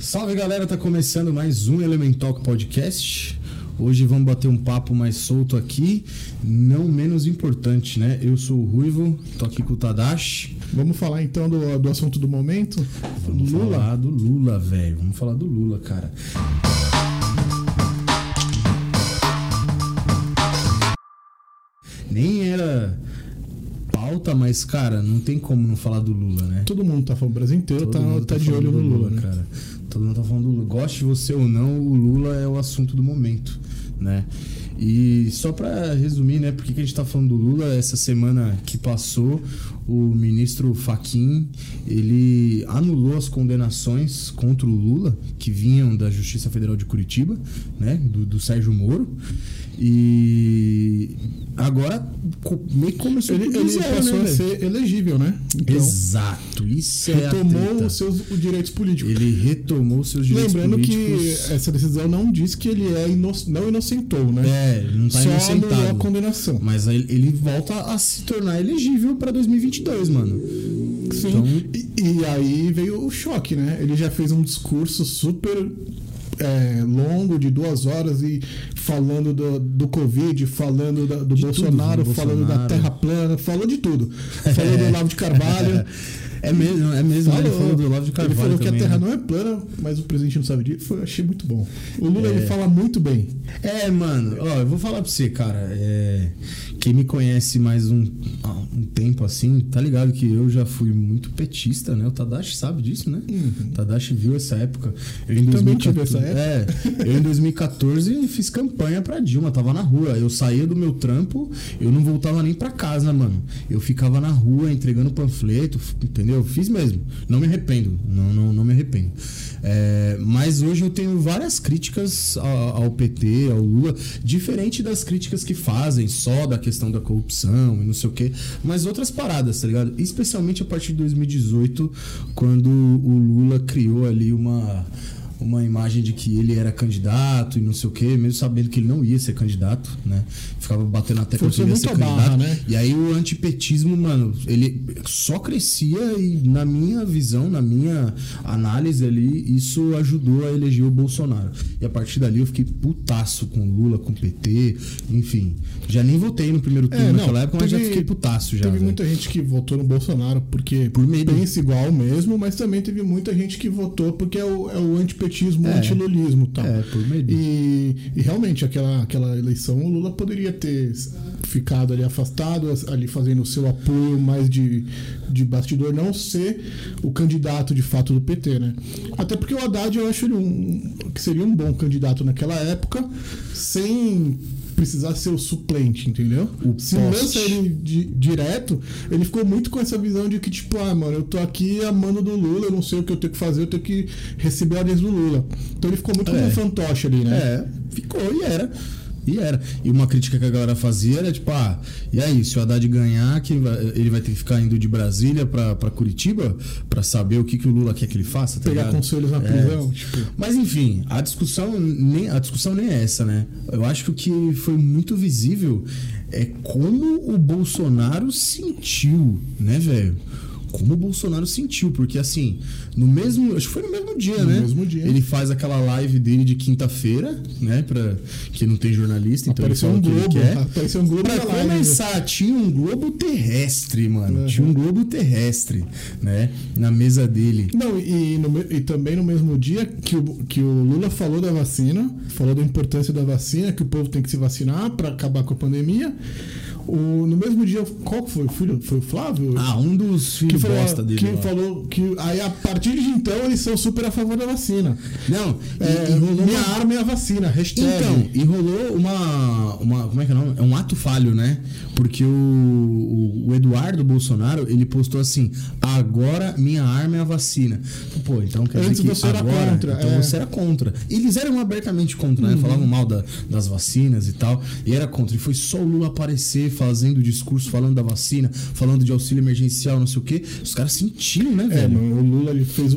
Salve galera, tá começando mais um Elemental Podcast. Hoje vamos bater um papo mais solto aqui, não menos importante, né? Eu sou o Ruivo, tô aqui com o Tadashi. Vamos falar então do, do assunto do momento? Vamos Lula. falar do Lula, velho. Vamos falar do Lula, cara. Nem era pauta, mas, cara, não tem como não falar do Lula, né? Todo mundo tá falando, o Brasil inteiro Todo tá, mundo tá de olho no do Lula, né? cara. Todo mundo tá falando do Lula. Goste você ou não, o Lula é o assunto do momento, né? E só pra resumir, né, por que a gente tá falando do Lula, essa semana que passou, o ministro Faquim, ele anulou as condenações contra o Lula, que vinham da Justiça Federal de Curitiba, né, do, do Sérgio Moro. E agora meio que começou Ele, ele zero, passou né, a ser elegível, né? Então, Exato, isso é retomou os seus os direitos políticos. Ele retomou seus direitos Lembrando políticos. que essa decisão não diz que ele é ino não inocentou, né? É, ele não tá Só anulou a inocentado. condenação. Mas ele volta a se tornar elegível pra 2022, mano. Sim. Então- E, e aí veio o choque, né? Ele já fez um discurso super é, longo, de duas horas, e falando do, do Covid, falando da- do De tudo, Bolsonaro, do falando da Bolsonaro. Terra plana, falou de tudo. Falou do Olavo de Carvalho. É mesmo, é mesmo. né? Ele falou do Olavo de Carvalho Ele falou que a também, Terra né? não é plana, mas o presidente não sabe disso. Foi, eu achei muito bom. O Lula É. ele fala muito bem. É, mano, ó, eu vou falar pra você, cara. é, Quem me conhece mais um, um tempo assim, tá ligado que eu já fui muito petista, né? O Tadashi sabe disso, né? O Tadashi viu essa época. Eu em Uhum. Também 2014 tive essa É, eu em 2014 fiz campanha pra Dilma, tava na rua. Eu saía do meu trampo, eu não voltava nem pra casa, mano. Eu ficava na rua entregando panfleto, entendeu? Fiz mesmo. Não me arrependo, não, não, não me arrependo. É, mas hoje eu tenho várias críticas ao, ao PT, ao Lula, diferente das críticas que fazem só da questão da corrupção e não sei o quê, mas outras paradas, tá ligado? Especialmente a partir de 2018, quando o Lula criou ali uma uma imagem de que ele era candidato e não sei o quê, mesmo sabendo que ele não ia ser candidato, né? Ficava batendo tecla que ele ia ser a barra, candidato. né? E aí o antipetismo, mano, ele só crescia e na minha visão, na minha análise ali, isso ajudou a eleger o Bolsonaro. E a partir dali eu fiquei putaço com Lula, com PT, enfim. Já nem votei no primeiro turno É, não, naquela época, mas já teve- fiquei putaço já. teve velho. muita gente que votou no Bolsonaro porque Por medo. pensa igual mesmo, mas também teve muita gente que votou porque é o, é o antipetismo, o É. antilulismo e tal. É, por. E, e realmente, aquela, aquela eleição, o Lula poderia ter ficado ali afastado, ali fazendo o seu apoio mais de, de bastidor, não ser o candidato de fato do PT, né? Até porque o Haddad, eu acho ele um, que seria um bom candidato naquela época, sem precisar ser o suplente, entendeu? O Se lança ele di- direto, ele ficou muito com essa visão de que, tipo, ah, mano, eu tô aqui amando do Lula, eu não sei o que eu tenho que fazer, eu tenho que receber ordens do Lula. Então ele ficou muito É. como um fantoche ali, né? É, ficou e era. E era. E uma crítica que a galera fazia era tipo, ah, e aí, se o Haddad ganhar, quem vai- ele vai ter que ficar indo de Brasília pra, pra Curitiba pra saber o que, que o Lula quer que ele faça, tá Pegar ligado? conselhos na É. prisão, tipo. Mas enfim, a discussão nem a discussão nem é essa, né? Eu acho que o que foi muito visível é como o Bolsonaro sentiu, né, velho? Como o Bolsonaro sentiu, porque assim, no mesmo, acho que foi no mesmo dia, No né? mesmo dia. Ele faz aquela live dele de quinta-feira, né, para que não tem jornalista, então Apareceu ele um fala o que globo, ele quer. apareceu um globo Pra na live. começar, tinha um globo terrestre, mano. Uhum. Tinha um globo terrestre, né, na mesa dele. Não, e, no e também no mesmo dia que o, que o Lula falou da vacina, falou da importância da vacina, que o povo tem que se vacinar para acabar com a pandemia. O, no mesmo dia, qual que foi? O filho? Foi o Flávio? Ah, um dos que filhos falou, bosta dele. que lá. falou que aí a partir de então eles são super a favor da vacina. Não, e, É, e rolou minha uma... arma é a vacina, hashtag. Então, e rolou uma, uma. Como é que é o nome? É um ato falho, né? Porque o, o, o Eduardo Bolsonaro, ele postou assim: agora minha arma é a vacina. Pô, então quer Antes dizer que você era agora, contra, Então é. Uhum. você era contra. E eles eram abertamente contra, né? Falavam mal da- das vacinas e tal. E era contra. E foi só o Lula aparecer fazendo discurso, falando da vacina, falando de auxílio emergencial, não sei o quê. Os caras sentiram, né, É, velho? mano, o Lula ele fez.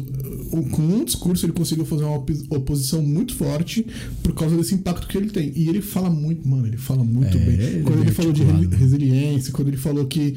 Com um discurso ele conseguiu fazer uma oposição muito forte por causa desse impacto que ele tem. E ele fala muito, mano, ele fala muito É, bem. ele é quando ele falou de mano. resiliência, quando ele falou que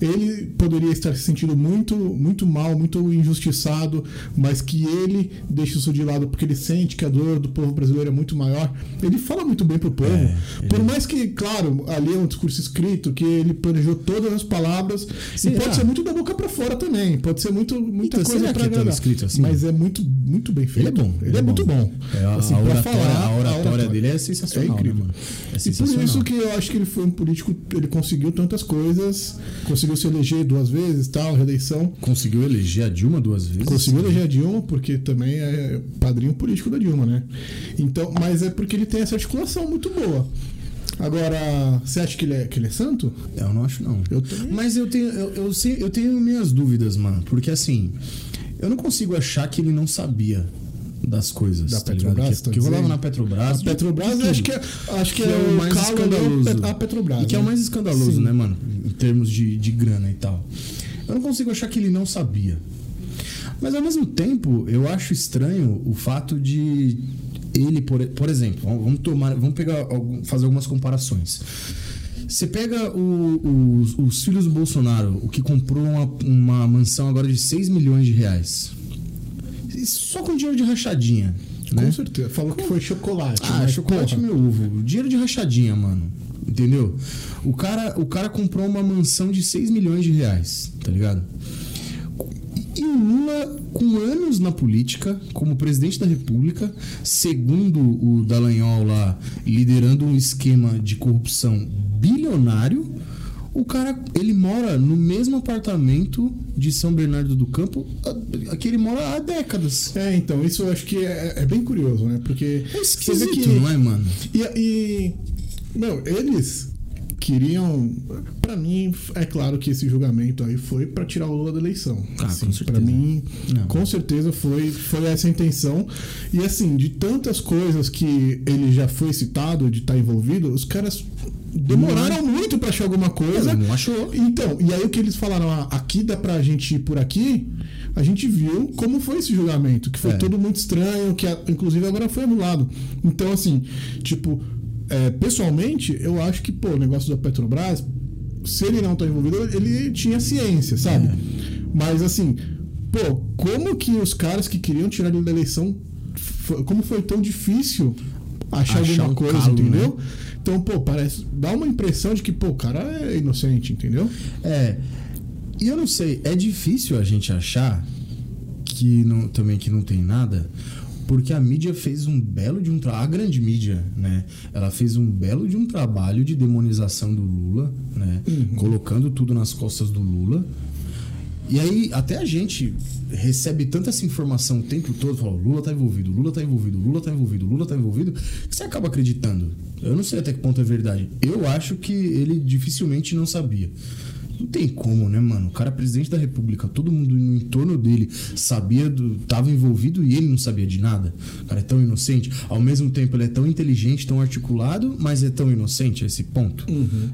ele poderia estar se sentindo muito, muito mal, muito injustiçado, mas que ele deixa isso de lado porque ele sente que a dor do povo brasileiro é muito maior. Ele fala muito bem pro povo. É, Por mais que, claro, ali é um discurso escrito, que ele planejou todas as palavras. E pode ser muito da boca pra fora também. Pode ser muito, muita Então, coisa que tava agradar. escrito assim? Mas é muito, muito bem feito. Ele é bom. Ele, é, muito bom. É, a, Assim, a oratória, falar, a oratória oratória. dele é É sensacional, né, incrível. mano? É E por sensacional. isso que eu acho que ele foi um político, ele conseguiu tantas coisas, conseguiu se eleger duas vezes, tal, reeleição. Conseguiu eleger a Dilma duas vezes. Conseguiu eleger a Dilma, porque também é padrinho político da Dilma, né? Então, mas é porque ele tem essa articulação muito boa. Agora, você acha que ele é, que ele é santo? Eu não acho, não. Eu também. Mas eu tenho, eu, eu, sei- eu tenho minhas dúvidas, mano. Porque assim, eu não consigo achar que ele não sabia das coisas. Da tá Petrobras, ligado? tá Que, que rolava na Petrobras. A Petrobras, acho que é, acho que que é, é o mais ali, escandaloso. a Petrobras. E que é o né? mais escandaloso, Sim. né, mano? Em termos de, de grana e tal. Eu não consigo achar que ele não sabia. Mas ao mesmo tempo, eu acho estranho o fato de ele, por, por exemplo, vamos tomar, vamos pegar, fazer algumas comparações. Você pega o- os, os filhos do Bolsonaro, o que comprou uma, uma mansão agora de 6 milhões de reais. Só com dinheiro de rachadinha. Com né? certeza. Falou que foi chocolate. Ah, mas, chocolate porra, meu ovo. Dinheiro de rachadinha, mano. Entendeu? O cara, o cara comprou uma mansão de 6 milhões de reais, tá ligado? E o Lula, com anos na política, como presidente da República, segundo o Dallagnol lá, liderando um esquema de corrupção bilionário, o cara, ele mora no mesmo apartamento de São Bernardo do Campo, que ele mora há décadas. É, então, isso eu acho que é, é bem curioso, né? Porque. É esquisito, não é, mano? E, e. Meu, eles queriam. Pra mim, é claro que esse julgamento aí foi pra tirar o Lula da eleição. Ah, assim. Pra mim, Não. com certeza foi, foi essa a intenção. E assim, de tantas coisas que ele já foi citado, de estar envolvido, os caras demoraram muito pra achar alguma coisa. Não achou. Então, e aí o que eles falaram, ah, aqui dá pra gente ir por aqui, a gente viu como foi esse julgamento, que foi É. todo muito estranho, que inclusive agora foi anulado. Então, assim, tipo, é, pessoalmente, eu acho que, pô, o negócio da Petrobras, se ele não tá envolvido, ele tinha ciência, sabe? É. Mas assim, pô, como que os caras que queriam tirar ele da eleição, como foi tão difícil achar, Achar alguma um coisa, calo, entendeu? Então, pô, parece. Dá uma impressão de que, pô, o cara é inocente, entendeu? É. E eu não sei, é difícil a gente achar que não, também que não tem nada, porque a mídia fez um belo de um trabalho, a grande mídia, né? Ela fez um belo de um trabalho de demonização do Lula, né? Colocando tudo nas costas do Lula. E aí, até a gente recebe tanta essa informação o tempo todo, fala, Lula tá envolvido, Lula tá envolvido, Lula tá envolvido, Lula tá envolvido, que você acaba acreditando. Eu não sei até que ponto é verdade. Eu acho que ele dificilmente não sabia. Não tem como, né, mano? O cara é presidente da república, todo mundo no entorno dele sabia, do, tava envolvido e ele não sabia de nada. O cara é tão inocente. Ao mesmo tempo, ele é tão inteligente, tão articulado, mas é tão inocente a esse ponto.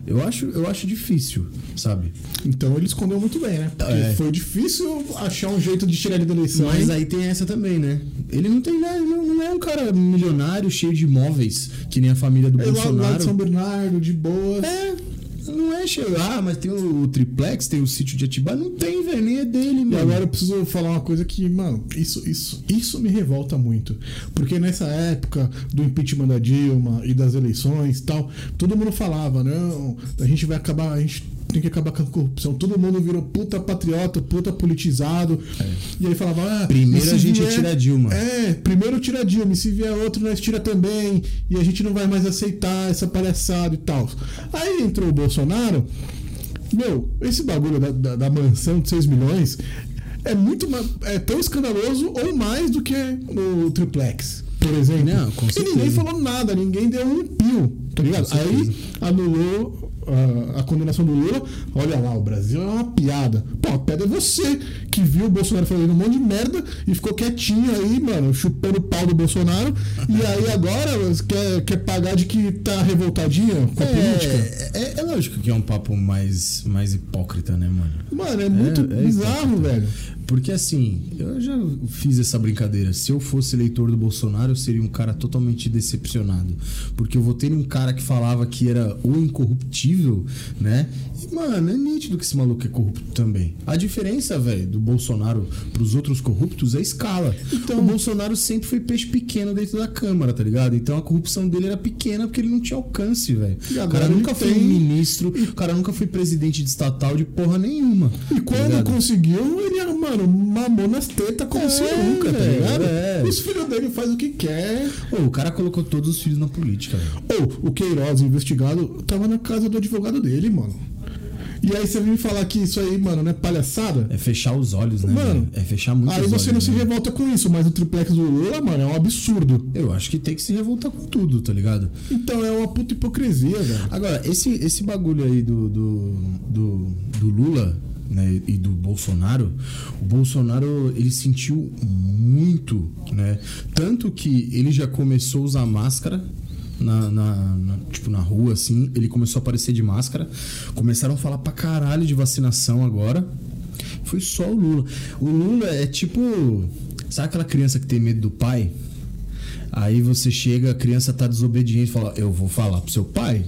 Eu, acho, eu acho difícil, sabe? Então ele escondeu muito bem, né? Porque É. foi difícil achar um jeito de tirar ele da eleição. Mas hein? aí tem essa também, né? Ele não tem nada, não, não é um cara milionário, cheio de imóveis, que nem a família do Ele lá, lá de Bolsonaro. São Bernardo, de boa. É, não é cheio. Ah, mas tem o, triplex, tem o sítio de Atibaia. Não tem, velho, nem é dele, E mano. agora eu preciso falar uma coisa que, mano, isso, isso, isso me revolta muito. Porque nessa época do impeachment da Dilma e das eleições e tal, todo mundo falava, não, a gente vai acabar, a gente tem que acabar com a corrupção. Todo mundo virou puta patriota, puta politizado. E aí falava, ah, Primeiro a gente tira a Dilma. É, primeiro tira a Dilma, e se vier outro, nós tira também. E a gente não vai mais aceitar essa palhaçada e tal. Aí entrou o Bolsonaro. Meu, esse bagulho da, da, da mansão de 6 milhões é muito é tão escandaloso ou mais do que o triplex, por exemplo. Não, e ninguém falou nada, ninguém deu um pio, tá ligado? Aí anulou ah, a condenação do Lula. Olha lá, o Brasil é uma piada. Pô, a piada é você que viu o Bolsonaro fazendo um monte de merda e ficou quietinho aí, mano, chupando o pau do Bolsonaro. e aí agora quer, quer pagar de que tá revoltadinho com a política. É, é, é lógico que é um papo mais, mais hipócrita, né, mano? Mano, é muito é bizarro, velho. Porque assim, eu já fiz essa brincadeira. Se eu fosse eleitor do Bolsonaro, eu seria um cara totalmente decepcionado. Porque eu votei num cara que falava que era o incorruptível, né? E, mano, é nítido que esse maluco é corrupto também. A diferença, velho, do Bolsonaro pros outros corruptos é escala. Então, o Bolsonaro sempre foi peixe pequeno dentro da Câmara, tá ligado? Então a corrupção dele era pequena porque ele não tinha alcance, velho. O cara nunca foi tem. ministro, o cara nunca foi presidente de estatal de porra nenhuma. E tá quando ligado? conseguiu, ele, mano, mamou nas tetas como É, se nunca, tá ligado? é. Os filhos dele fazem o que quer. Ô, o cara colocou todos os filhos na política, velho. Ou o Queiroz, investigado, tava na casa do advogado dele, mano. E aí você vem me falar que isso aí, mano, não é palhaçada? É fechar os olhos, né? Mano, é fechar muito Aí você olhos, não se né? revolta com isso, mas o triplex do Lula, mano, é um absurdo. Eu acho que tem que se revoltar com tudo, tá ligado? Então é uma puta hipocrisia, velho. Agora, esse, esse bagulho aí do, do, do, do Lula né, e do Bolsonaro, o Bolsonaro ele sentiu muito, né? Tanto que ele já começou a usar máscara. Na, na- na- tipo, na rua, assim, ele começou a aparecer de máscara. Começaram a falar pra caralho de vacinação agora. Foi só o Lula. O Lula é tipo. Sabe aquela criança que tem medo do pai? Aí você chega, a criança tá desobediente fala: Eu vou falar pro seu pai.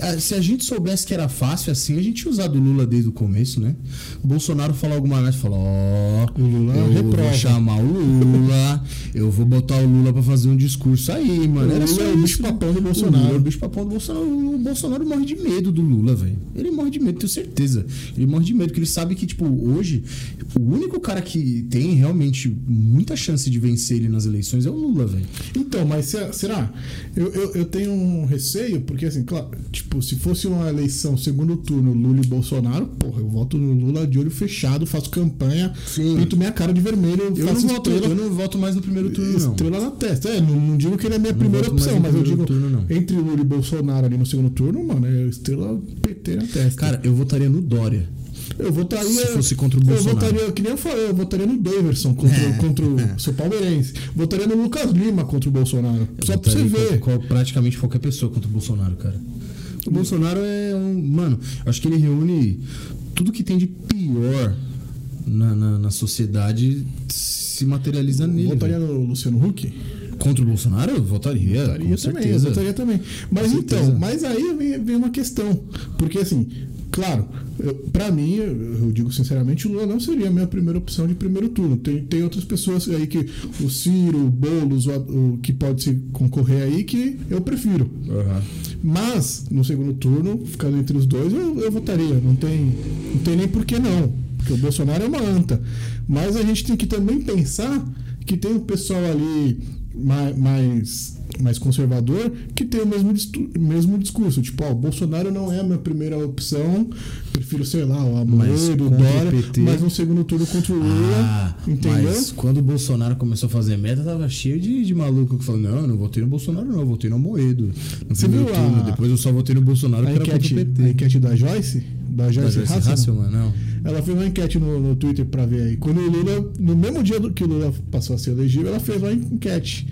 Ah, Se a gente soubesse que era fácil assim, a gente ia usar do Lula desde o começo, né? O Bolsonaro fala alguma coisa, fala: Ó, O Lula eu reprova." vou chamar o Lula, eu vou botar o Lula pra fazer um discurso aí, mano. O Era só é o isso. bicho-papão do O Bolsonaro. Lula é o bicho-papão do Bolsonaro. O Bolsonaro morre de medo do Lula, velho. Ele morre de medo, tenho certeza. Ele morre de medo, porque ele sabe que, tipo, hoje, o único cara que tem realmente muita chance de vencer ele nas eleições é o Lula, velho. Então, mas se- será? Eu, eu, eu tenho um receio, porque assim, claro, tipo, se fosse uma eleição segundo turno, Lula e Bolsonaro, porra, eu voto no Lula de olho fechado, faço campanha, Sim. pinto minha cara de vermelho, Eu não, faço voto, estrela, eu não voto mais no primeiro turno, não. estrela na testa. É, não, não digo que ele é a minha primeira voto mais opção, mas eu digo, turno, não. entre Lula e Bolsonaro ali no segundo turno, mano, é estrela PT na testa. Cara, eu votaria no Dória. eu votaria. se fosse contra o Eu Bolsonaro. votaria, que nem eu falei, eu votaria no Daverson contra, É, contra o é. seu palmeirense. Votaria no Lucas Lima contra o Bolsonaro. Eu Só pra você ver. com praticamente qualquer pessoa contra o Bolsonaro, cara. O Bolsonaro é um. Mano, acho que ele reúne tudo que tem de pior na, na, na sociedade se materializa nele. Votaria no Luciano Huck? Contra o Bolsonaro? Eu votaria. Votaria também, eu certeza. votaria também. Mas então, mas aí vem, vem uma questão. Porque assim, claro, pra mim, eu, digo sinceramente, o Lula não seria a minha primeira opção de primeiro turno. Tem, tem outras pessoas aí que o Ciro, o Boulos, o, o que pode se concorrer aí, que eu prefiro. Aham. Mas, no segundo turno, ficando entre os dois, eu, eu votaria. Não tem, não tem nem por que não. Porque o Bolsonaro é uma anta. Mas a gente tem que também pensar que tem um pessoal ali mais, mais, mais conservador que tem o mesmo, mesmo discurso. Tipo, ó, o Bolsonaro não é a minha primeira opção. Prefiro, sei lá, o Amoedo, o Dória. PT. Mas no segundo turno contra o Lula. Ah, entendeu? mas quando o Bolsonaro começou a fazer meta, tava cheio de, de maluco que falou: Não, eu não votei no Bolsonaro, não, eu votei no Moedo. No Você viu a- turno. Depois eu só votei no Bolsonaro A que era contra enquete, o a PT. enquete da Joyce? Da Da Joyce, Joyce Hasselman? Hasselman, não. Ela fez uma enquete no, no Twitter pra ver aí. Quando o Lula, no mesmo dia que o Lula passou a ser elegível, ela fez uma enquete.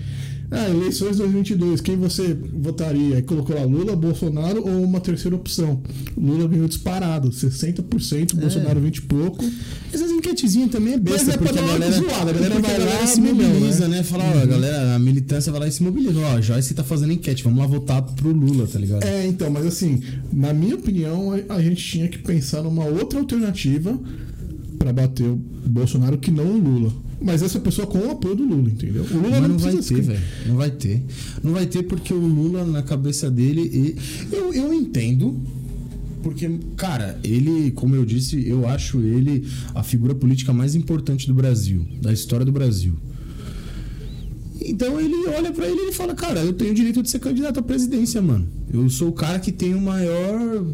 Ah, eleições 2022, quem você votaria? Aí colocou lá Lula, Bolsonaro ou uma terceira opção. Lula ganhou disparado, 60%, Bolsonaro 20 e pouco. Essas enquetezinhas também é besta, Mas é pra dar uma galera, zoada, a galera vai lá, se milhão, mobiliza, né? né? Fala, ó, a galera, a militância vai lá e se mobiliza. Ó, Joyce tá fazendo enquete, vamos lá votar pro Lula, tá ligado? É, então, mas assim, na minha opinião, a, a gente tinha que pensar numa outra alternativa pra bater o Bolsonaro que não o Lula. Mas essa pessoa com o apoio do Lula, entendeu? O Lula Mas não precisa vai ter, velho. Não vai ter. Não vai ter porque o Lula, na cabeça dele, e- eu, eu entendo. Porque, cara, ele, como eu disse, eu acho ele a figura política mais importante do Brasil, da história do Brasil. Então ele olha pra ele e fala, cara, eu tenho o direito de ser candidato à presidência, mano. Eu sou o cara que tem o maior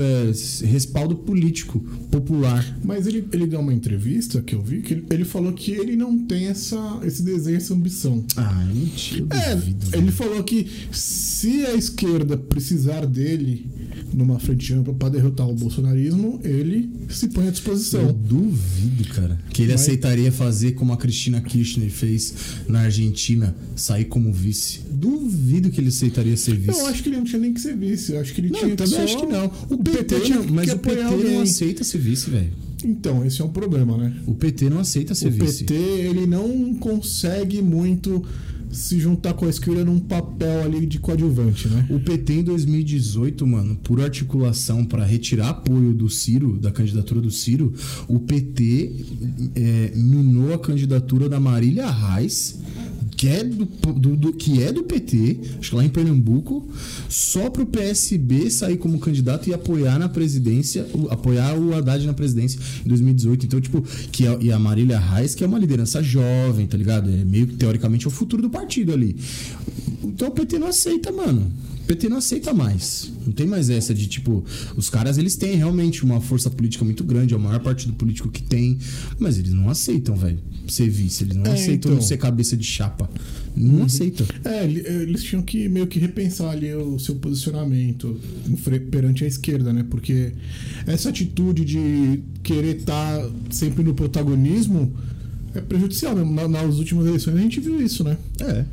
é, respaldo político popular. Mas ele, ele deu uma entrevista que eu vi que ele, ele falou que ele não tem essa, esse desejo, essa ambição. Ah, mentira. eu É, duvido, ele velho. falou que se a esquerda precisar dele numa frente ampla para derrotar o bolsonarismo, ele se põe à Eu disposição. duvido, cara. Que ele Mas- aceitaria fazer como a Cristina Kirchner fez na Argentina, sair como vice. Duvido que ele aceitaria ser vice. Eu acho que ele não tinha nem que ser vice. Eu acho que ele Não, tinha eu também só- acho que não. O, PT, tinha não, que mas o PT não alguém. aceita ser vice, velho. Então, esse é um problema, né? O PT não aceita ser o vice. PT ele não consegue muito se juntar com a esquerda num papel ali de coadjuvante, né? O PT em 2018, mano, por articulação para retirar apoio do Ciro, da candidatura do Ciro, o PT é, minou a candidatura da Marília Reis, que é do, do- do- que é do PT, acho que lá em Pernambuco, só pro PSB sair como candidato e apoiar na presidência, o- apoiar o Haddad na presidência em 2018. Então, tipo, que e a Marília Reis, que é uma liderança jovem, tá ligado? É meio que teoricamente é o futuro do partido ali. Então o PT não aceita, mano. O PT não aceita mais. Não tem mais essa de tipo, os caras eles têm realmente uma força política muito grande, é o maior partido político que tem, mas eles não aceitam, velho, ser vice, eles não É, aceitam então. ser cabeça de chapa. Não aceitam. É, ele- eles tinham que meio que repensar ali o seu posicionamento perante a esquerda, né? Porque essa atitude de querer estar sempre no protagonismo é prejudicial mesmo. Na- nas últimas eleições a gente viu isso, né? É.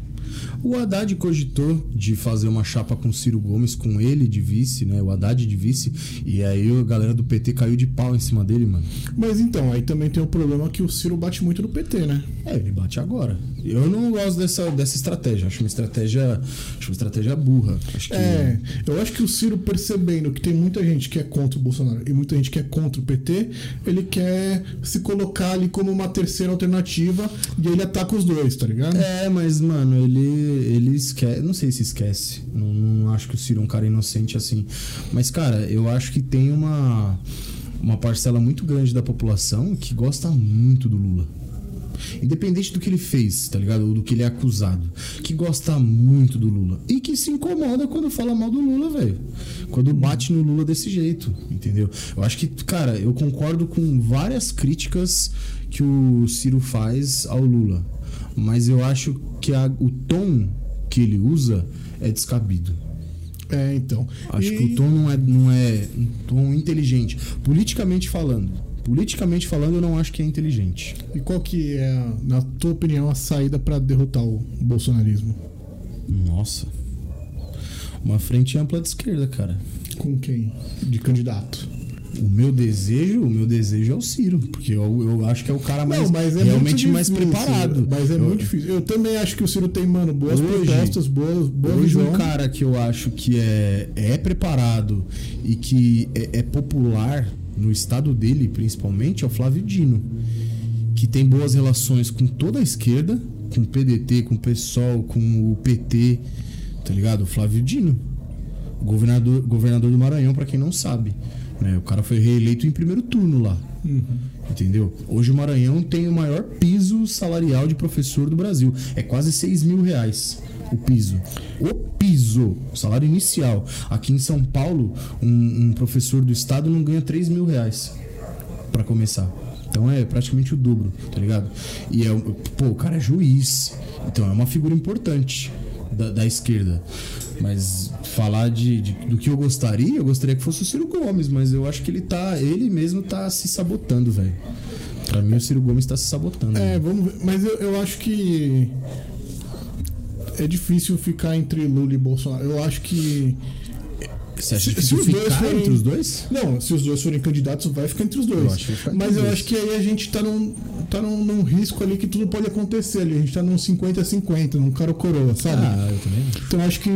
O Haddad cogitou de fazer uma chapa com Ciro Gomes, com ele de vice, né? O Haddad de vice. E aí a galera do PT caiu de pau em cima dele, mano. Mas então, aí também tem o problema que o Ciro bate muito no PT, né? É, ele bate agora. Eu não gosto dessa, dessa estratégia. Acho uma estratégia. Acho uma estratégia burra. Acho que. É, eu acho que o Ciro percebendo que tem muita gente que é contra o Bolsonaro e muita gente que é contra o PT, ele quer se colocar ali como uma terceira alternativa e ele ataca os dois, tá ligado? É, mas, mano, ele, ele esquece. Não sei se esquece. Não, não acho que o Ciro é um cara inocente assim. Mas, cara, eu acho que tem uma, uma parcela muito grande da população que gosta muito do Lula. Independente do que ele fez, tá ligado? Ou do que ele é acusado. Que gosta muito do Lula. E que se incomoda quando fala mal do Lula, velho. Quando bate no Lula desse jeito, entendeu? Eu acho que, cara, eu concordo com várias críticas que o Ciro faz ao Lula. Mas eu acho que a- o tom que ele usa é descabido. É, então. Acho E- que o tom não é, não é um tom inteligente. Politicamente falando. Politicamente falando, eu não acho que é inteligente. E qual que é, na tua opinião, a saída pra derrotar o bolsonarismo? Nossa. Uma frente ampla de esquerda, cara. Com quem? De candidato? O meu desejo, o meu desejo é o Ciro, porque eu, eu acho que é o cara mais realmente muito mais difícil, preparado. Mas é Eu- muito difícil. Eu também acho que o Ciro tem, mano, boas Hoje- propostas, boas, boa Hoje visão. um cara que eu acho que é, é preparado e que é, é popular no estado dele, principalmente, é o Flávio Dino. Que tem boas relações com toda a esquerda, com o PDT, com o PSOL, com o PT, tá ligado? O Flávio Dino. Governador, governador do Maranhão, pra quem não sabe. Né? O cara foi reeleito em primeiro turno lá. Entendeu? Hoje o Maranhão tem o maior piso salarial de professor do Brasil. É quase 6 mil reais o piso. O piso, o salário inicial. Aqui em São Paulo, um, um professor do estado não ganha 3 mil reais para começar. Então é praticamente o dobro, tá ligado? E é, o- pô, o cara é juiz. Então é uma figura importante da, da esquerda. Mas falar de, de- do que eu gostaria, eu gostaria que fosse o Ciro Gomes, mas eu acho que ele tá. Ele mesmo tá se sabotando, velho. Pra mim, o Ciro Gomes tá se sabotando. É, velho. vamos ver. Mas eu, eu acho que é difícil ficar entre Lula e Bolsonaro. Eu acho que. Você acha se- que se os dois forem- entre os dois? Não, se os dois forem candidatos, vai ficar entre os dois. Eu acho que Mas eu dois. acho que aí a gente tá num, tá num, num risco ali que tudo pode acontecer ali. A gente tá num 50-50, num cara coroa, sabe? Ah, eu também. Então eu acho que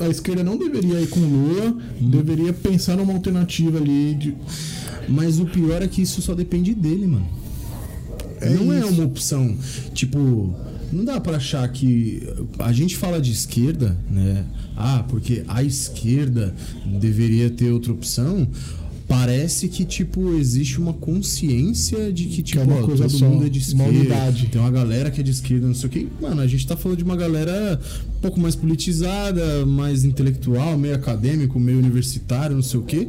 a esquerda não deveria ir com o Lula, Hum. deveria pensar numa alternativa ali de. Mas o pior é que isso só depende dele, mano. É não é isso. uma opção. Tipo, não dá pra achar que. A gente fala de esquerda, né? Ah, porque a esquerda deveria ter outra opção. parece que, tipo, existe uma consciência de que, tipo, é uma ó, coisa todo mundo é de uma esquerda. unidade. Tem uma galera que é de esquerda, não sei o quê. Mano, a gente tá falando de uma galera pouco mais politizada, mais intelectual, meio acadêmico, meio universitário, não sei o quê,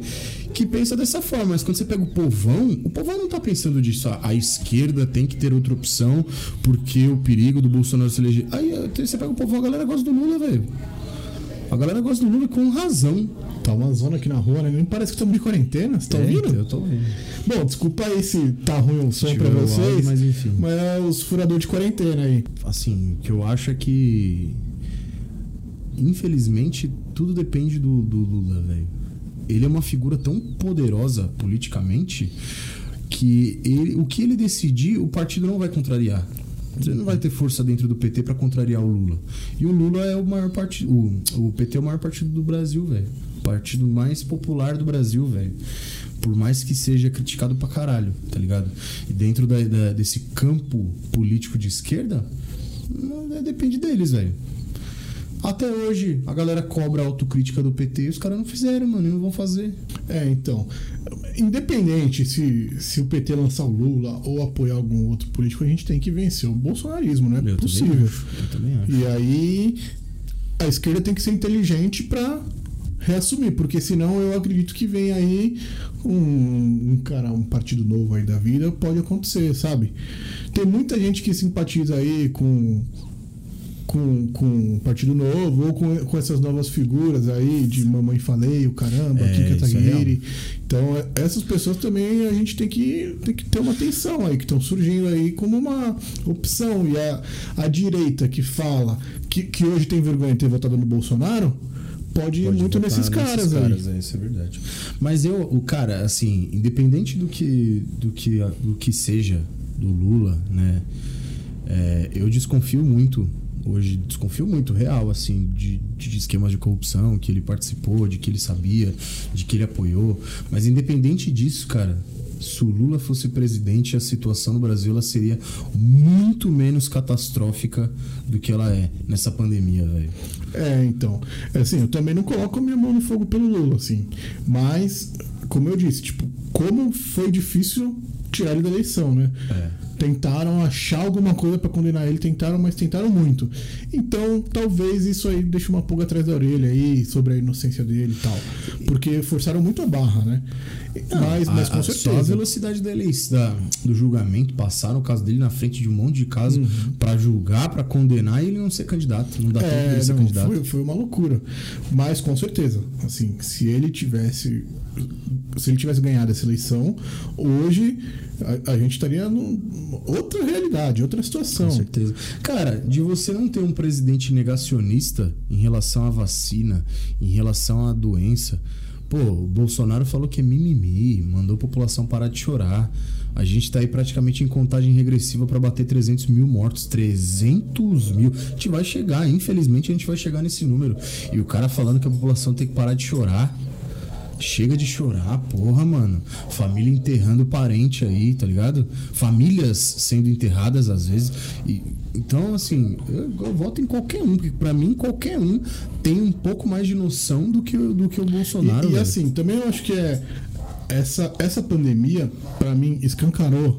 que pensa dessa forma. Mas quando você pega o povão, o povão não tá pensando disso. ah, A esquerda tem que ter outra opção porque o perigo do Bolsonaro se eleger. Aí você pega o povão, a galera gosta do Lula, velho. A galera gosta do Lula com razão. Tá uma zona aqui na rua, né? Nem parece que estamos de quarentena. Você tá É, ouvindo? Eu tô ouvindo. Bom, desculpa aí se tá ruim o som pra vocês. áudio, mas enfim. Mas é os furadores de quarentena aí. Assim, o que eu acho é que. Infelizmente, tudo depende do, do Lula, velho. Ele é uma figura tão poderosa politicamente que ele, o que ele decidir, o partido não vai contrariar. Você não vai ter força dentro do PT pra contrariar o Lula. E o Lula é o maior partido. O, o PT é o maior partido do Brasil, velho. Partido mais popular do Brasil, velho. Por mais que seja criticado pra caralho, tá ligado? E dentro da- da- desse campo político de esquerda, não, é, depende deles, velho. Até hoje, a galera cobra a autocrítica do PT e os caras não fizeram, mano, e não vão fazer. É, então. Independente se, se o PT lançar o Lula ou apoiar algum outro político, a gente tem que vencer o bolsonarismo, né? Eu Possível. também acho. Eu também acho. E aí a esquerda tem que ser inteligente pra reassumir, porque senão eu acredito que vem aí um, um cara, um partido novo aí da vida, pode acontecer, sabe? Tem muita gente que simpatiza aí com com, com o Partido Novo ou com, com essas novas figuras aí de Mamãe Falei, o caramba, É, isso é Kataguiri. então, é- essas pessoas também a gente tem que, tem que ter uma atenção aí, que estão surgindo aí como uma opção. E a, a direita que fala que, que hoje tem vergonha de ter votado no Bolsonaro, pode, ir Pode muito votar nesses caras aí. caras, é, isso é verdade. Mas eu, o cara, assim, independente do que, do que, do que seja do Lula, né? é, eu desconfio muito, hoje desconfio muito, real, assim, de, de esquemas de corrupção que ele participou, de que ele sabia, de que ele apoiou. Mas independente disso, cara, se o Lula fosse presidente, a situação no Brasil ela seria muito menos catastrófica do que ela é nessa pandemia, velho. É, então. É Assim, eu também não coloco a minha mão no fogo pelo Lula, assim. Mas, como eu disse, tipo, como foi difícil tirar ele da eleição, né? É. Tentaram achar alguma coisa pra condenar ele, tentaram, mas tentaram muito. Então, talvez isso aí deixe uma pulga atrás da orelha aí sobre a inocência dele e tal. Porque forçaram muito a barra, né? Mas, a- com a- Só a certeza. velocidade da eleição, da- do julgamento, passaram o caso dele na frente de um monte de casos pra julgar, pra condenar e ele não ser candidato. Não dá tempo É, dele ser não, candidato. foi, foi uma loucura. Mas com certeza, assim, se ele tivesse. Se ele tivesse ganhado essa eleição, hoje a, a gente estaria num outra realidade, outra situação. Com certeza. Cara, de você não ter um presidente negacionista em relação à vacina, em relação à doença. Pô, o Bolsonaro falou que é mimimi, mandou a população parar de chorar. A gente tá aí praticamente em contagem regressiva para bater 300 mil mortos. 300 mil. A gente vai chegar, infelizmente a gente vai chegar nesse número. E o cara falando que a população tem que parar de chorar. Chega de chorar, porra, mano. Família enterrando parente aí, tá ligado? Famílias sendo enterradas às vezes. E, então, assim, eu, eu voto em qualquer um, porque pra mim qualquer um tem um pouco mais de noção do que, o- do que o Bolsonaro. E, e velho. assim, também eu acho que é. Essa, essa pandemia, pra mim, escancarou.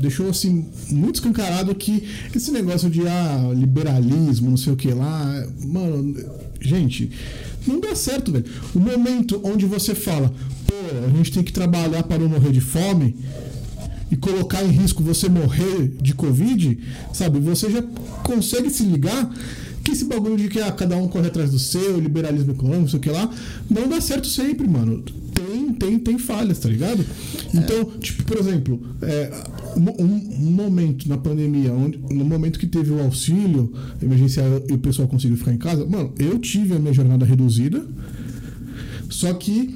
Deixou assim, muito escancarado que esse negócio de ah, liberalismo, não sei o que lá. Mano, gente, não dá certo, velho. O momento onde você fala, pô, a gente tem que trabalhar para não morrer de fome e colocar em risco você morrer de Covid, sabe? Você já consegue se ligar que esse bagulho de que ah, cada um corre atrás do seu, liberalismo econômico, sei o que lá, não dá certo sempre, mano. Tem, tem, tem falhas, tá ligado? Então, tipo, por exemplo, é, um, um momento na pandemia, onde, no momento que teve o auxílio emergencial e o pessoal conseguiu ficar em casa, mano, eu tive a minha jornada reduzida, só que,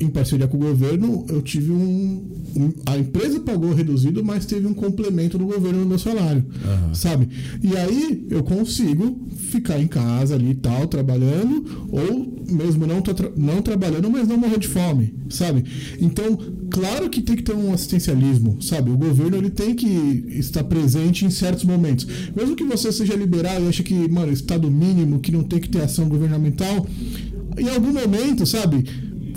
em parceria com o governo, eu tive um. um- a empresa pagou reduzido, mas teve um complemento do governo no meu salário. Aham. Sabe? E aí eu consigo ficar em casa ali e tal, trabalhando, ou mesmo não, tra- não trabalhando, mas não morrer de fome, sabe? Então, claro que tem que ter um assistencialismo, sabe? O governo ele tem que estar presente em certos momentos. Mesmo que você seja liberal e ache que, mano, estado mínimo, que não tem que ter ação governamental, em algum momento, sabe?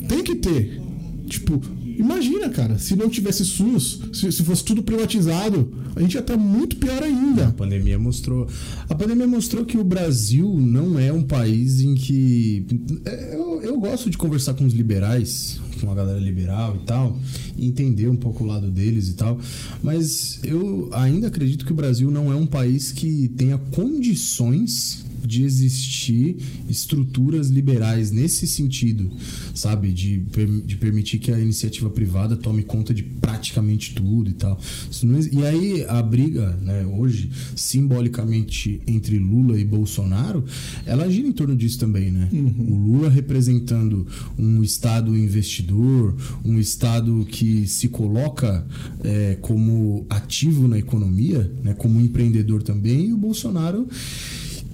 Tem que ter. Tipo, imagina, cara, se não tivesse SUS, se, se fosse tudo privatizado, a gente ia estar muito pior ainda. A pandemia mostrou. A pandemia mostrou que o Brasil não é um país em que. é, Eu, eu gosto de conversar com os liberais, com a galera liberal e tal, e entender um pouco o lado deles e tal. Mas eu ainda acredito que o Brasil não é um país que tenha condições de existir estruturas liberais nesse sentido, sabe? De, de permitir que a iniciativa privada tome conta de praticamente tudo e tal. E aí a briga, né, hoje, simbolicamente entre Lula e Bolsonaro, ela gira em torno disso também, né? O Lula representando um Estado investidor, um Estado que se coloca é, como ativo na economia, né, como empreendedor também, e o Bolsonaro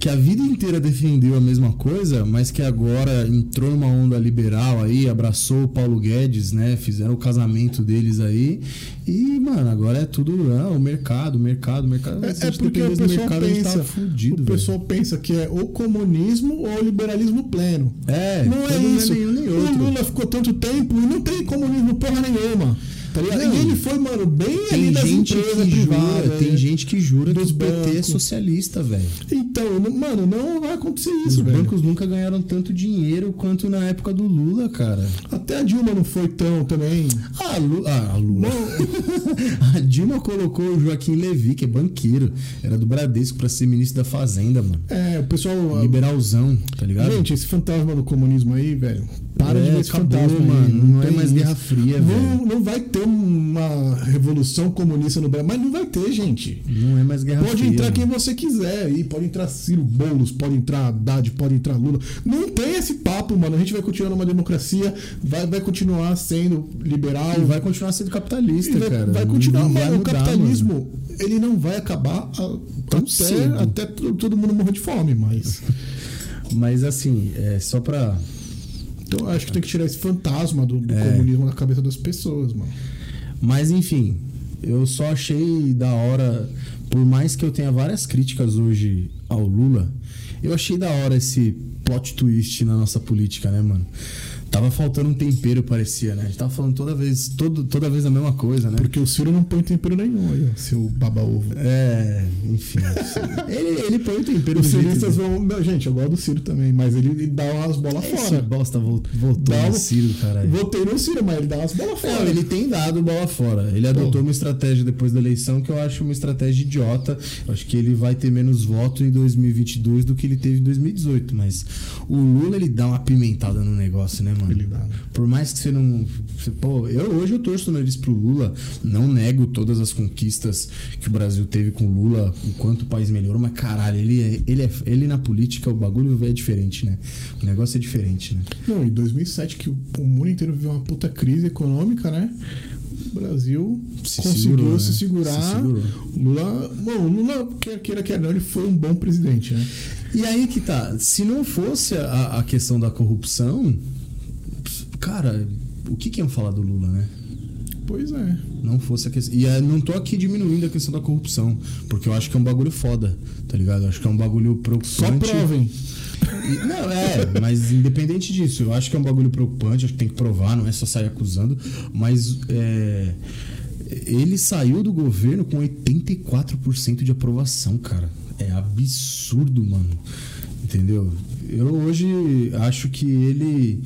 que a vida inteira defendeu a mesma coisa, mas que agora entrou numa onda liberal aí, abraçou o Paulo Guedes, né? Fizeram o casamento deles aí. E, mano, agora é tudo ah, o mercado, o mercado, o mercado. É, é porque o pessoal mercado, a gente pensa, tava fudido, o pessoal pensa que é ou comunismo ou liberalismo pleno. É, não é quando isso. Não é nenhum nem outro. O Lula ficou tanto tempo e não tem comunismo porra nenhuma. Tá? Não. E ele foi, mano, bem ali nas gente empresas que jura, privadas. tem né? gente que jura que Dos o PT é socialista, velho. Então, não- mano, não vai acontecer Os isso, velho. bancos nunca ganharam tanto dinheiro quanto na época do Lula, cara. Até a Dilma não foi tão também. Ah, Lu- ah, a Lula. a Dilma colocou o Joaquim Levy, que é banqueiro. Era do Bradesco pra ser ministro da Fazenda, mano. É, o pessoal. Liberalzão, tá ligado? Gente, esse fantasma do comunismo aí, velho. Para É, de ver esse acabou, fantasma mano. Não é tem mais isso. Guerra Fria, velho. não, não vai ter uma revolução comunista no Brasil. Mas não vai ter, gente. Não é mais guerra Pode fria. entrar quem mano. você quiser aí, pode entrar Ciro Boulos, pode entrar Haddad, pode entrar Lula. Não tem esse papo, mano. A gente vai continuar numa democracia, vai, vai continuar sendo liberal. E vai continuar sendo capitalista, vai, cara. vai continuar, não mano. O mudar, capitalismo, mano. ele não vai acabar a- Tão até, cedo. até todo mundo morrer de fome, mas. Mas assim, é só pra. Então acho que tem que tirar esse fantasma do, do É. comunismo da cabeça das pessoas, mano. Mas enfim, eu só achei da hora, por mais que eu tenha várias críticas hoje ao Lula, eu achei da hora esse plot twist na nossa política, né, mano? Tava faltando um tempero, parecia, né? A gente tava falando toda vez, todo, toda vez a mesma coisa, né? Porque o Ciro não põe tempero nenhum aí, ó, seu baba-ovo. É, enfim. ele, ele põe o tempero Os ciristas vão. Meu, gente, eu gosto do Ciro também, mas ele, ele dá umas bolas Esse fora. bosta vol- voltou Dá no Ciro, caralho. Votei no Ciro, mas ele dá umas bolas fora. Não, ele tem dado bola fora. Ele adotou uma estratégia depois da eleição que eu acho uma estratégia idiota. Eu acho que ele vai ter menos voto em 2022 do que ele teve em 2018. Mas o Lula, ele dá uma pimentada no negócio, né, mano? Ele né? Por mais que você não. você- pô, eu, hoje eu torço o nariz pro Lula. Não nego todas as conquistas que o Brasil teve com o Lula, enquanto o país melhorou. Mas caralho, ele, é, ele, é, ele na política, o bagulho é diferente, né? O negócio é diferente, né? Não, em 2007, que o mundo inteiro viveu uma puta crise econômica, né? O Brasil Se conseguiu segurou, né? se segurar. Se segurou. Lula, bom, o Lula, quer queira, quer não, ele foi um bom presidente, né? E aí que tá, se não fosse a, a questão da corrupção, cara, o que que iam falar do Lula, né? Pois é. Não fosse a questão. E não tô aqui diminuindo a questão da corrupção, porque eu acho que é um bagulho foda, tá ligado? Eu acho que é um bagulho preocupante. Só provem. E- não, é, mas independente disso, eu acho que é um bagulho preocupante, acho que tem que provar, não é só sair acusando, mas é, ele saiu do governo com 84% de aprovação, cara. É absurdo, mano. Entendeu? Eu hoje acho que ele.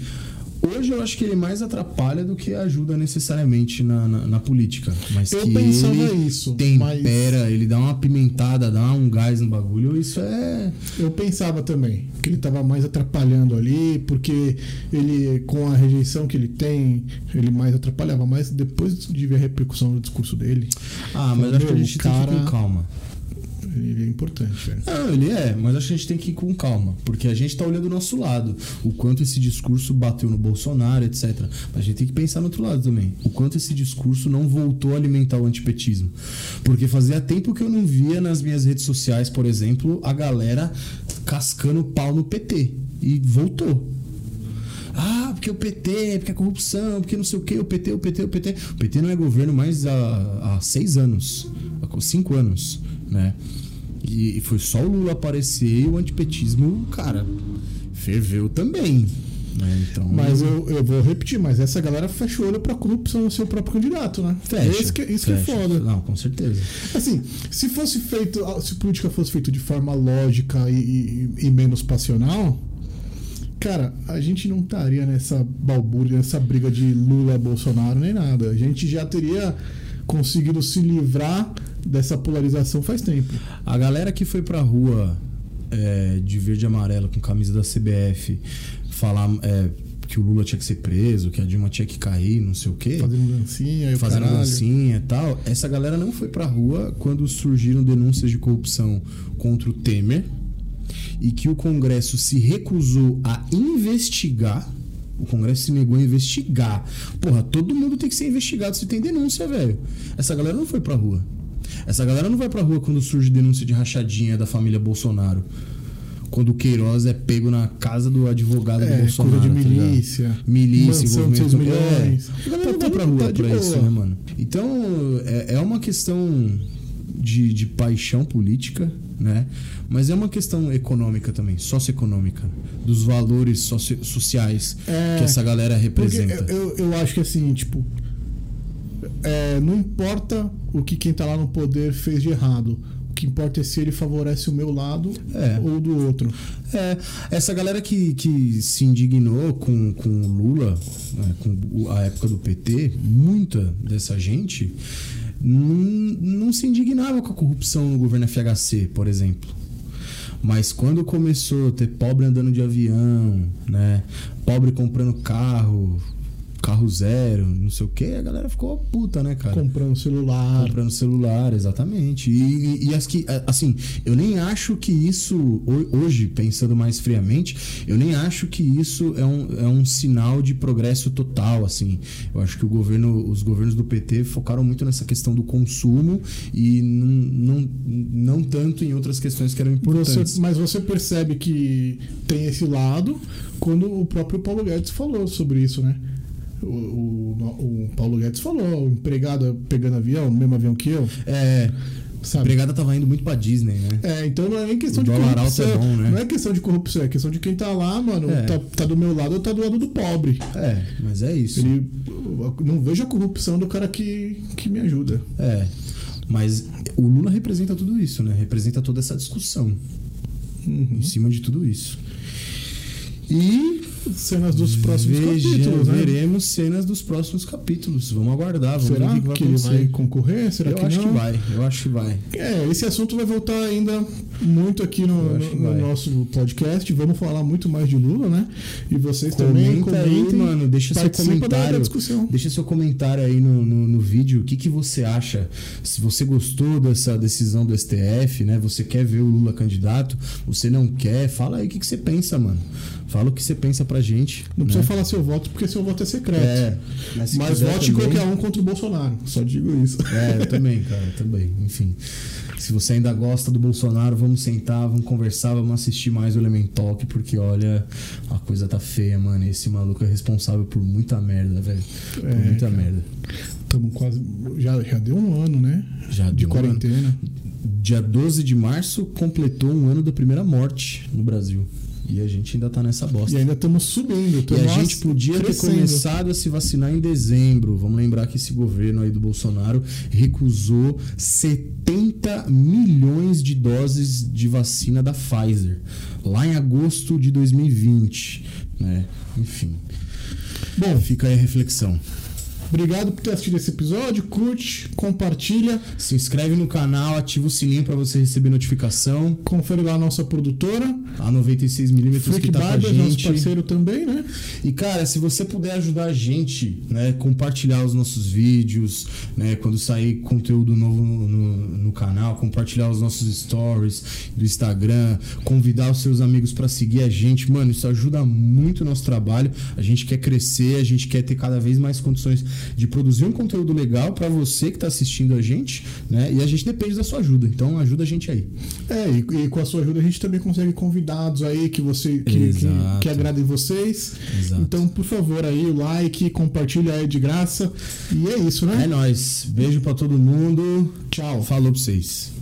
Hoje eu acho que ele mais atrapalha do que ajuda necessariamente na, na, na política. Mas Eu que pensava ele isso, tempera, ele dá uma pimentada, dá um gás no bagulho, isso é. Eu pensava também que ele estava mais atrapalhando ali, porque ele, com a rejeição que ele tem, ele mais atrapalhava. Mas depois de ver a repercussão do discurso dele, Ah, mas acho que a gente o tem que ir cara- com calma. Ele é importante, velho. Não, ele é, mas acho que a gente tem que ir com calma, porque a gente tá olhando do nosso lado, o quanto esse discurso bateu no Bolsonaro, etc. Mas a gente tem que pensar no outro lado também, o quanto esse discurso não voltou a alimentar o antipetismo. Porque fazia tempo que eu não via nas minhas redes sociais, por exemplo, a galera cascando pau no PT. E voltou. Ah, porque o PT, porque a corrupção, porque não sei o que, o PT, o PT, o PT. O PT não é governo mais há, há seis anos, há cinco anos, né? E, e foi só o Lula aparecer e o antipetismo, cara, ferveu também. né? Então, Mas eu, eu vou repetir, mas essa galera fecha o olho pra corrupção no seu próprio candidato, né? fecha, Isso que, isso que é fecha. foda. Não, com certeza. Assim, se fosse feito, se política fosse feita de forma lógica e, e- e menos passional, cara, a gente não estaria nessa balbúrdia, nessa briga de Lula, Bolsonaro, nem nada. A gente já teria conseguido se livrar dessa polarização faz tempo. A galera que foi pra rua é, de verde e amarelo com camisa da CBF falar é, que o Lula tinha que ser preso, que a Dilma tinha que cair, não sei o quê. Fazendo dancinha fazendo caralho. dancinha e tal. Essa galera não foi pra rua quando surgiram denúncias de corrupção contra o Temer e que o Congresso se recusou a investigar. O Congresso se negou a investigar. Porra, todo mundo tem que ser investigado se tem denúncia, velho. Essa galera não foi pra rua. Essa galera não vai pra rua quando surge denúncia de rachadinha da família Bolsonaro. Quando o Queiroz é pego na casa do advogado do É, Bolsonaro. coisa de tá ligado? milícia. Milícia, Mansão de envolvimento. milhões. É, a galera Tá não vai pra tudo- rua tá pra isso, boa. né, mano? Então, é, é uma questão de, de paixão política, né? Mas é uma questão econômica também, socioeconômica, dos valores socio- sociais É, que essa galera representa. eu, eu, eu acho que assim, tipo. É, não importa o que quem tá lá no poder fez de errado. O que importa é se ele favorece o meu lado É. ou do outro. É, essa galera que, que se indignou com, com o Lula, né, com a época do PT, muita dessa gente não, não se indignava com a corrupção no governo FHC, por exemplo. Mas quando começou a ter pobre andando de avião, né? Pobre comprando carro, carro zero, não sei o que, a galera ficou puta, né, cara? Comprando celular. Comprando celular, exatamente. E, e- e as que, assim, eu nem acho que isso, ho- hoje, pensando mais friamente, eu nem acho que isso é um, é um sinal de progresso total, assim. Eu acho que o governo, os governos do PT focaram muito nessa questão do consumo e não, não, não tanto em outras questões que eram importantes. Você- mas você percebe que tem esse lado quando o próprio Paulo Guedes falou sobre isso, né? O, o- o Paulo Guedes falou, o empregado pegando avião, no mesmo avião que eu, É, a sabe? empregada tava indo muito pra Disney, né? É, então não é nem questão O de alto corrupção. é bom, né? Não é questão de corrupção, é questão de quem tá lá, mano, É. tá, tá do meu lado ou tá do lado do pobre. É, mas é isso. Ele, não vejo a corrupção do cara que, que me ajuda. É. Mas o Lula representa tudo isso, né? Representa toda essa discussão Uhum. em cima de tudo isso. E Cenas dos próximos veja- capítulos, né? veremos cenas dos próximos capítulos. Vamos aguardar, vamos Será ver que, que, ele vai concorrer? Será eu que acho não? que vai, eu acho que vai. É, esse assunto vai voltar ainda muito aqui no, no- no nosso podcast. Vamos falar muito mais de Lula, né? E vocês também Comenta aí, mano. Deixa seu comentário. Deixa seu comentário aí no, no, no vídeo. O que, que você acha? Se você gostou dessa decisão do STF, né? Você quer ver o Lula candidato? Você não quer? Fala aí o que, que você pensa, mano. Fala o que você pensa pra gente. Não né? precisa falar seu voto, porque seu voto é secreto. É, mas, se Mas vote também- qualquer um contra o Bolsonaro. Só digo isso. É, eu também, cara, eu também. Enfim. Se você ainda gosta do Bolsonaro, vamos sentar, vamos conversar, vamos assistir mais o Element Talk, porque olha, a coisa tá feia, mano. Esse maluco é responsável por muita merda, velho. Por É, muita cara. merda. Estamos quase. Já, já deu um ano, né? Já de deu um quarentena. Dia 12 de março completou um ano da primeira morte no Brasil. E a gente ainda tá nessa bosta. E ainda estamos subindo. E a gente podia ter crescendo. começado a se vacinar em dezembro. Vamos lembrar que esse governo aí do Bolsonaro recusou 70 milhões de doses de vacina da Pfizer lá em agosto de 2020, né? Enfim. Bom, fica aí a reflexão. Obrigado por ter assistido esse episódio. Curte, compartilha. Se inscreve no canal, ativa o sininho para você receber notificação. Confere lá a nossa produtora. A 96mm que Freak tá com a Barber, nosso gente. parceiro também, né? E cara, se você puder ajudar a gente, né, compartilhar os nossos vídeos, né, quando sair conteúdo novo no, no- no canal, compartilhar os nossos stories do Instagram, convidar os seus amigos para seguir a gente, mano, isso ajuda muito o nosso trabalho. A gente quer crescer, a gente quer ter cada vez mais condições de produzir um conteúdo legal para você que tá assistindo a gente, né? E a gente depende da sua ajuda. Então ajuda a gente aí. É, e, e com a sua ajuda a gente também consegue convidados aí que você que, que, que agradem vocês. Exato. Então, por favor, aí o like, compartilha aí de graça. E é isso, né? É nóis. Beijo para todo mundo. Tchau. Falou pra vocês.